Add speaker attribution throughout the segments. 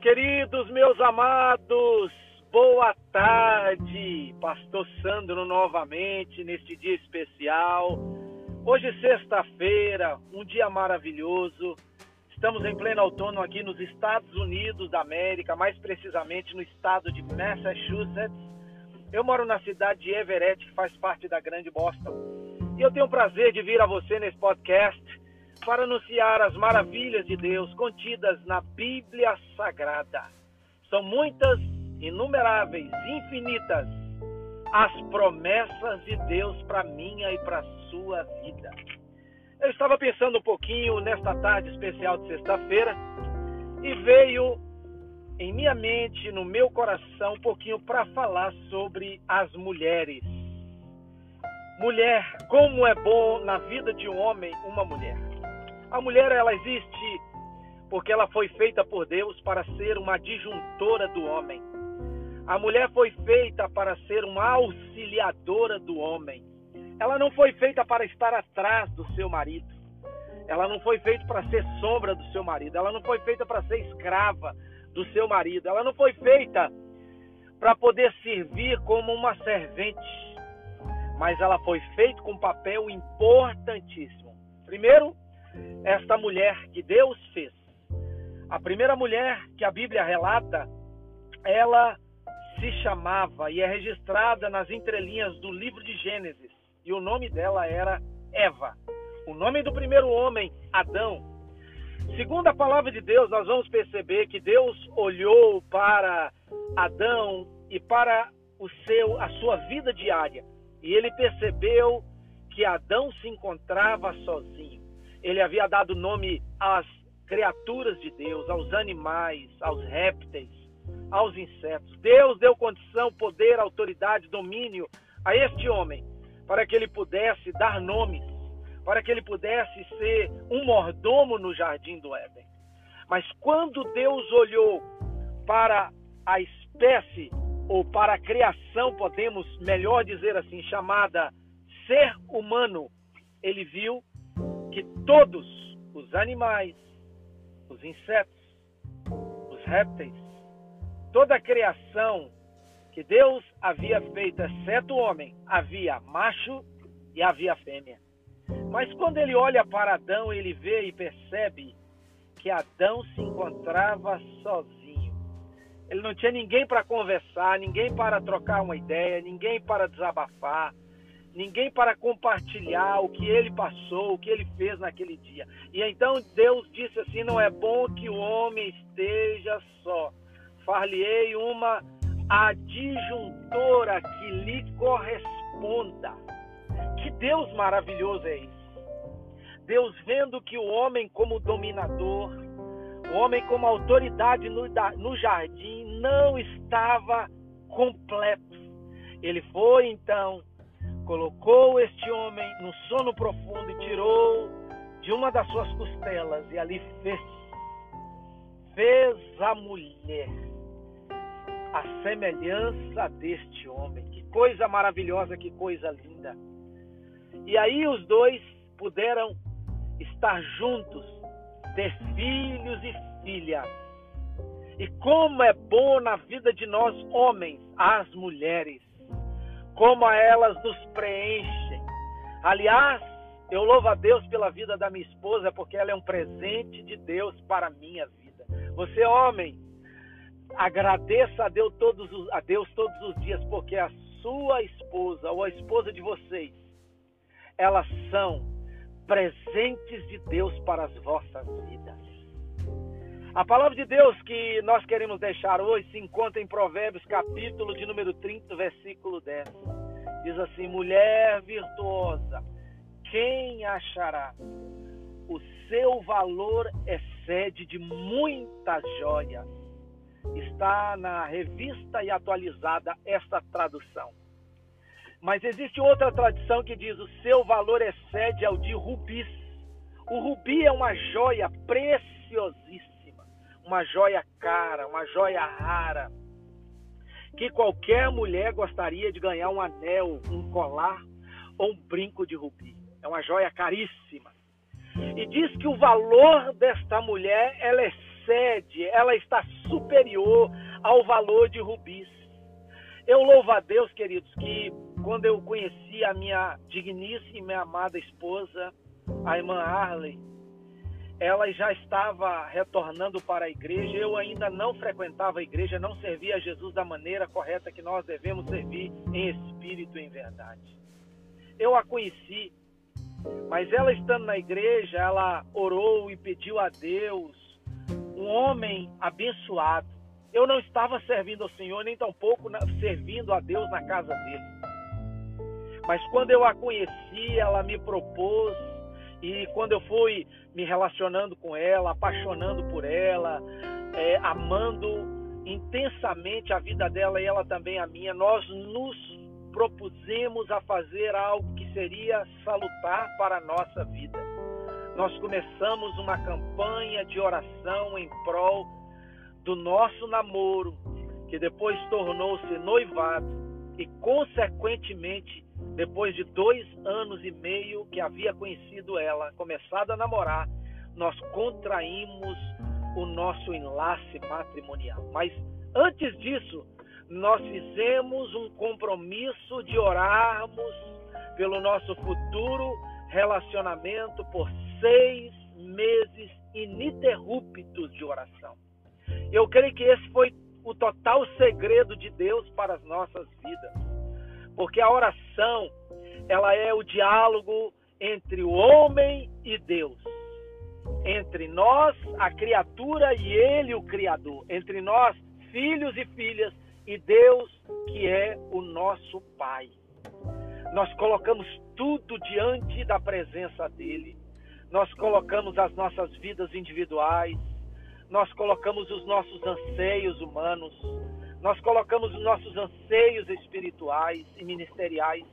Speaker 1: queridos, meus amados, boa tarde. Pastor Sandro novamente neste dia especial. Hoje, sexta-feira, um dia maravilhoso. Estamos em pleno outono aqui nos Estados Unidos da América, mais precisamente no estado de Massachusetts. Eu moro na cidade de Everett, que faz parte da Grande Boston. E eu tenho o prazer de vir a você nesse podcast para anunciar as maravilhas de Deus contidas na Bíblia Sagrada. São muitas, inumeráveis, infinitas as promessas de Deus para minha e para sua vida. Eu estava pensando um pouquinho nesta tarde especial de sexta-feira e veio em minha mente, no meu coração, um pouquinho para falar sobre as mulheres. Mulher, como é bom na vida de um homem uma mulher. A mulher ela existe porque ela foi feita por Deus para ser uma adjuntora do homem. A mulher foi feita para ser uma auxiliadora do homem. Ela não foi feita para estar atrás do seu marido. Ela não foi feita para ser sombra do seu marido. Ela não foi feita para ser escrava do seu marido. Ela não foi feita para poder servir como uma servente. Mas ela foi feita com um papel importantíssimo. Primeiro, esta mulher que Deus fez. A primeira mulher que a Bíblia relata, ela se chamava e é registrada nas entrelinhas do livro de Gênesis, e o nome dela era Eva. O nome do primeiro homem, Adão. Segundo a palavra de Deus, nós vamos perceber que Deus olhou para Adão e para o seu a sua vida diária, e ele percebeu que Adão se encontrava sozinho. Ele havia dado nome às criaturas de Deus, aos animais, aos répteis, aos insetos. Deus deu condição, poder, autoridade, domínio a este homem para que ele pudesse dar nomes, para que ele pudesse ser um mordomo no jardim do Éden. Mas quando Deus olhou para a espécie ou para a criação, podemos melhor dizer assim, chamada ser humano, ele viu que todos os animais, os insetos, os répteis, toda a criação que Deus havia feito, exceto o homem, havia macho e havia fêmea. Mas quando ele olha para Adão, ele vê e percebe que Adão se encontrava sozinho. Ele não tinha ninguém para conversar, ninguém para trocar uma ideia, ninguém para desabafar ninguém para compartilhar o que ele passou, o que ele fez naquele dia. E então Deus disse assim: Não é bom que o homem esteja só. Far-lhe-ei uma adjuntora que lhe corresponda. Que Deus maravilhoso é esse! Deus vendo que o homem, como dominador, o homem, como autoridade no jardim, não estava completo. Ele foi então colocou este homem no sono profundo e tirou de uma das suas costelas e ali fez fez a mulher a semelhança deste homem. Que coisa maravilhosa, que coisa linda. E aí os dois puderam estar juntos, ter filhos e filhas. E como é bom na vida de nós homens, as mulheres como elas nos preenchem. Aliás, eu louvo a Deus pela vida da minha esposa, porque ela é um presente de Deus para a minha vida. Você, homem, agradeça a Deus todos os, a Deus todos os dias, porque a sua esposa ou a esposa de vocês, elas são presentes de Deus para as vossas vidas. A palavra de Deus que nós queremos deixar hoje se encontra em Provérbios, capítulo de número 30, versículo 10. Diz assim: Mulher virtuosa, quem achará? O seu valor excede de muitas joias. Está na revista e atualizada esta tradução. Mas existe outra tradução que diz: o seu valor excede ao de rubis. O rubi é uma joia preciosíssima uma joia cara, uma joia rara, que qualquer mulher gostaria de ganhar um anel, um colar ou um brinco de rubi. É uma joia caríssima. E diz que o valor desta mulher ela excede, ela está superior ao valor de rubis. Eu louvo a Deus, queridos, que quando eu conheci a minha digníssima e amada esposa, a irmã Arley, ela já estava retornando para a igreja. Eu ainda não frequentava a igreja, não servia a Jesus da maneira correta que nós devemos servir em espírito e em verdade. Eu a conheci, mas ela estando na igreja, ela orou e pediu a Deus um homem abençoado. Eu não estava servindo ao Senhor, nem tampouco servindo a Deus na casa dele. Mas quando eu a conheci, ela me propôs e quando eu fui me relacionando com ela, apaixonando por ela, é, amando intensamente a vida dela e ela também a minha, nós nos propusemos a fazer algo que seria salutar para a nossa vida. Nós começamos uma campanha de oração em prol do nosso namoro, que depois tornou-se noivado e, consequentemente, depois de dois anos e meio que havia conhecido ela, começado a namorar, nós contraímos o nosso enlace matrimonial. Mas antes disso, nós fizemos um compromisso de orarmos pelo nosso futuro relacionamento por seis meses ininterruptos de oração. Eu creio que esse foi o total segredo de Deus para as nossas vidas porque a oração, ela é o diálogo entre o homem e Deus. Entre nós, a criatura, e ele, o Criador. Entre nós, filhos e filhas, e Deus, que é o nosso Pai. Nós colocamos tudo diante da presença dele. Nós colocamos as nossas vidas individuais, nós colocamos os nossos anseios humanos, nós colocamos os nossos anseios espirituais e ministeriais,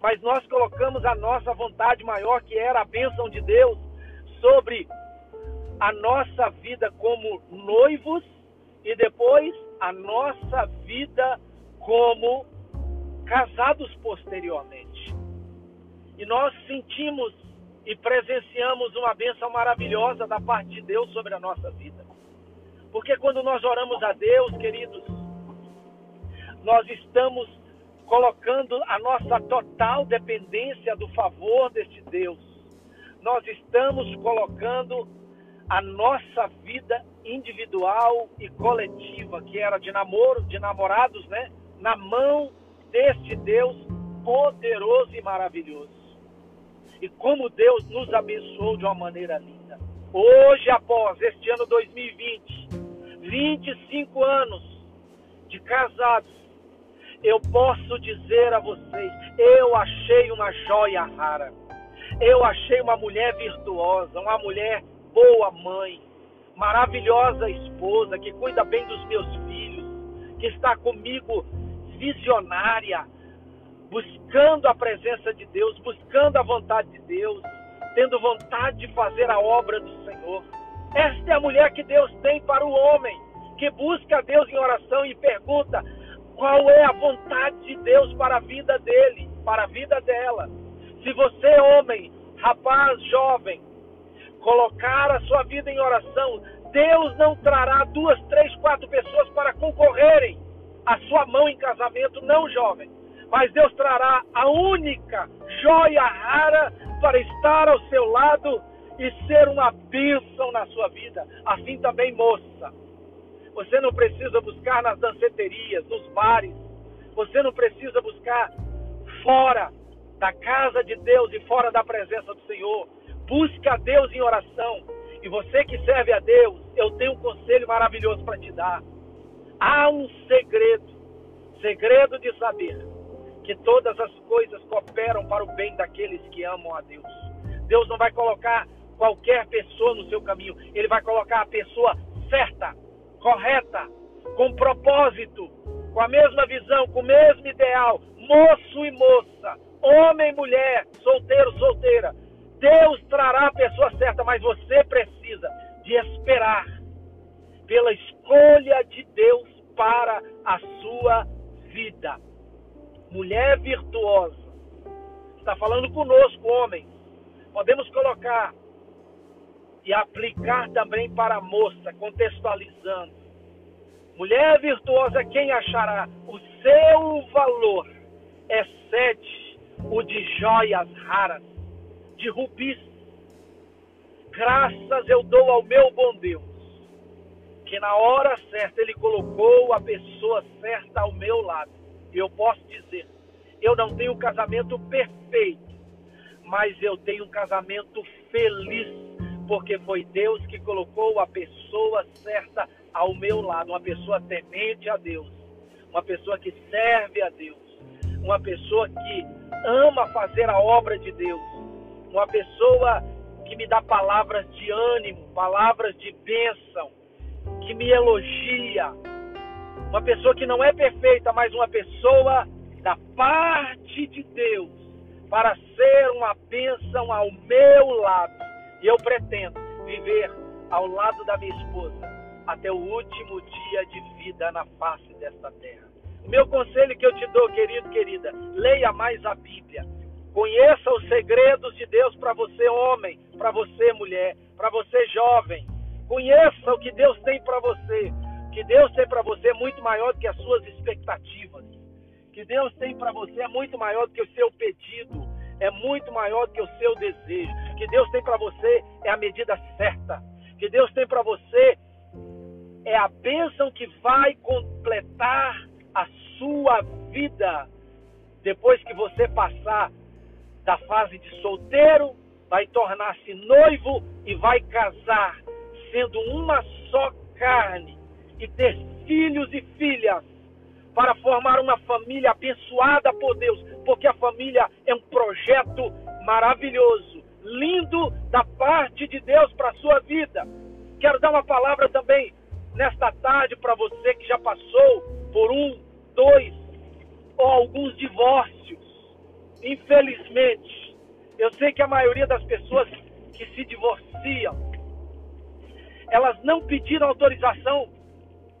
Speaker 1: mas nós colocamos a nossa vontade maior, que era a bênção de Deus, sobre a nossa vida como noivos e depois a nossa vida como casados posteriormente. E nós sentimos e presenciamos uma bênção maravilhosa da parte de Deus sobre a nossa vida. Porque quando nós oramos a Deus, queridos, nós estamos colocando a nossa total dependência do favor deste Deus. Nós estamos colocando a nossa vida individual e coletiva, que era de namoro, de namorados, né, na mão deste Deus poderoso e maravilhoso. E como Deus nos abençoou de uma maneira linda. Hoje, após este ano 2020, 25 anos de casados, eu posso dizer a vocês: eu achei uma joia rara. Eu achei uma mulher virtuosa, uma mulher boa mãe, maravilhosa esposa que cuida bem dos meus filhos, que está comigo visionária, buscando a presença de Deus, buscando a vontade de Deus, tendo vontade de fazer a obra do Senhor. Esta é a mulher que Deus tem para o homem, que busca a Deus em oração e pergunta: qual é a vontade de Deus para a vida dele, para a vida dela. Se você, homem, rapaz, jovem, colocar a sua vida em oração, Deus não trará duas, três, quatro pessoas para concorrerem à sua mão em casamento, não, jovem. Mas Deus trará a única joia rara para estar ao seu lado e ser uma bênção na sua vida. Assim também, moça. Você não precisa buscar nas danceterias, nos bares. Você não precisa buscar fora da casa de Deus e fora da presença do Senhor. Busque a Deus em oração. E você que serve a Deus, eu tenho um conselho maravilhoso para te dar. Há um segredo, segredo de saber que todas as coisas cooperam para o bem daqueles que amam a Deus. Deus não vai colocar qualquer pessoa no seu caminho, ele vai colocar a pessoa certa correta, com propósito, com a mesma visão, com o mesmo ideal, moço e moça, homem e mulher, solteiro, solteira. Deus trará a pessoa certa, mas você precisa de esperar pela escolha de Deus para a sua vida. Mulher virtuosa, está falando conosco, homens. Podemos colocar e aplicar também para a moça, contextualizando. Mulher virtuosa, quem achará o seu valor excede o de joias raras, de rubis. Graças eu dou ao meu bom Deus, que na hora certa ele colocou a pessoa certa ao meu lado. E eu posso dizer, eu não tenho um casamento perfeito, mas eu tenho um casamento feliz, porque foi Deus que colocou a pessoa certa ao meu lado, uma pessoa temente a Deus, uma pessoa que serve a Deus, uma pessoa que ama fazer a obra de Deus, uma pessoa que me dá palavras de ânimo, palavras de bênção, que me elogia, uma pessoa que não é perfeita, mas uma pessoa da parte de Deus para ser uma bênção ao meu lado. E eu pretendo viver ao lado da minha esposa até o último dia de vida na face desta terra. O meu conselho que eu te dou, querido, querida, leia mais a Bíblia. Conheça os segredos de Deus para você, homem, para você, mulher, para você, jovem. Conheça o que Deus tem para você. O que Deus tem para você é muito maior do que as suas expectativas que Deus tem para você é muito maior do que o seu pedido, é muito maior do que o seu desejo. Que Deus tem para você é a medida certa. Que Deus tem para você é a bênção que vai completar a sua vida depois que você passar da fase de solteiro, vai tornar-se noivo e vai casar, sendo uma só carne e ter filhos e filhas para formar uma família abençoada por Deus, porque a família é um projeto maravilhoso, lindo da parte de Deus para a sua vida. Quero dar uma palavra também nesta tarde para você que já passou por um, dois ou alguns divórcios. Infelizmente, eu sei que a maioria das pessoas que se divorciam, elas não pediram autorização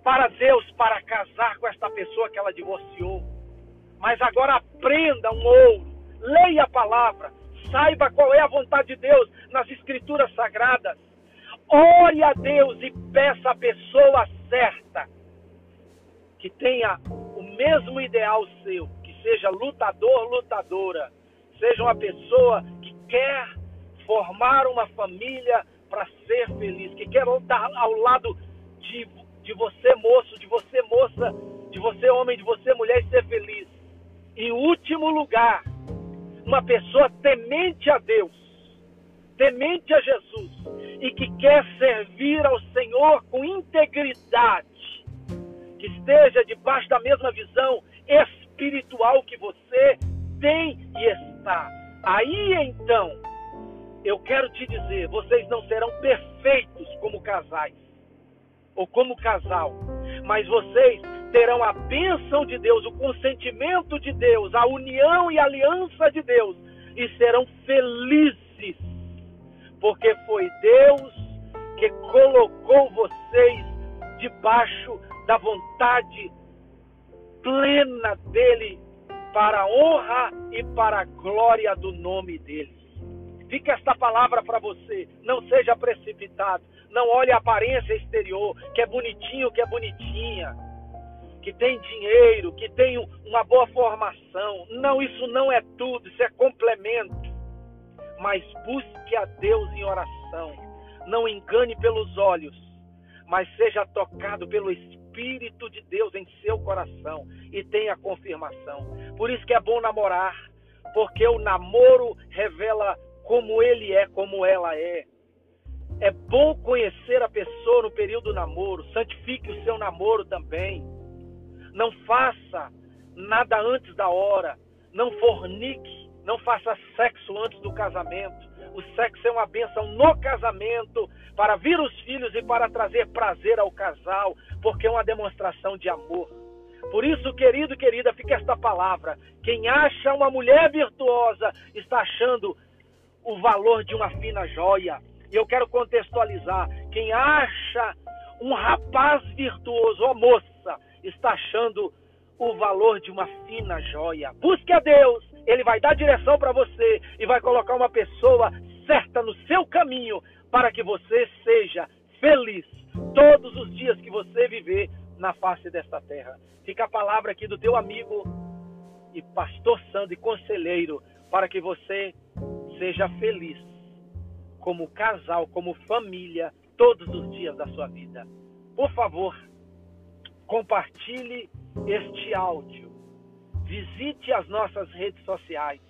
Speaker 1: para Deus para casar com esta pessoa que ela divorciou. Mas agora aprenda um ouro, leia a palavra, saiba qual é a vontade de Deus nas escrituras sagradas. Ore a Deus e peça a pessoa certa que tenha o mesmo ideal seu, que seja lutador, lutadora, seja uma pessoa que quer formar uma família para ser feliz, que quer estar ao lado de de você, moço, de você, moça, de você, homem, de você, mulher, e ser feliz. Em último lugar, uma pessoa temente a Deus, temente a Jesus e que quer servir ao Senhor com integridade, que esteja debaixo da mesma visão espiritual que você tem e está. Aí então, eu quero te dizer, vocês não serão perfeitos como casais, ou como casal, mas vocês terão a bênção de Deus, o consentimento de Deus, a união e aliança de Deus e serão felizes, porque foi Deus que colocou vocês debaixo da vontade plena dele para a honra e para a glória do nome dele. Fica esta palavra para você. Não seja precipitado. Não olhe a aparência exterior, que é bonitinho, que é bonitinha, que tem dinheiro, que tem uma boa formação. Não, isso não é tudo, isso é complemento. Mas busque a Deus em oração. Não engane pelos olhos, mas seja tocado pelo Espírito de Deus em seu coração e tenha confirmação. Por isso que é bom namorar, porque o namoro revela como ele é, como ela é. É bom conhecer a pessoa no período do namoro, santifique o seu namoro também. Não faça nada antes da hora, não fornique, não faça sexo antes do casamento. O sexo é uma bênção no casamento para vir os filhos e para trazer prazer ao casal, porque é uma demonstração de amor. Por isso, querido e querida, fica esta palavra: quem acha uma mulher virtuosa está achando o valor de uma fina joia. E eu quero contextualizar: quem acha um rapaz virtuoso ou moça está achando o valor de uma fina joia. Busque a Deus, Ele vai dar direção para você e vai colocar uma pessoa certa no seu caminho para que você seja feliz todos os dias que você viver na face desta terra. Fica a palavra aqui do teu amigo e pastor Sandro e conselheiro para que você seja feliz como casal, como família, todos os dias da sua vida. Por favor, compartilhe este áudio. Visite as nossas redes sociais.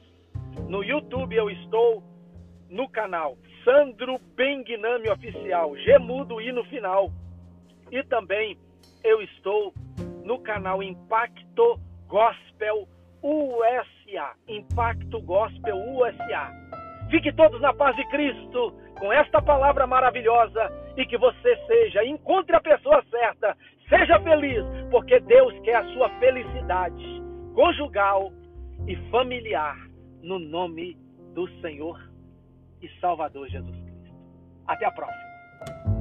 Speaker 1: No YouTube eu estou no canal Sandro Benguinami Oficial, Gemudo e no final. E também eu estou no canal Impacto Gospel USA. Impacto Gospel USA. Fique todos na paz de Cristo com esta palavra maravilhosa e que você seja, encontre a pessoa certa, seja feliz, porque Deus quer a sua felicidade conjugal e familiar no nome do Senhor e Salvador Jesus Cristo. Até a próxima.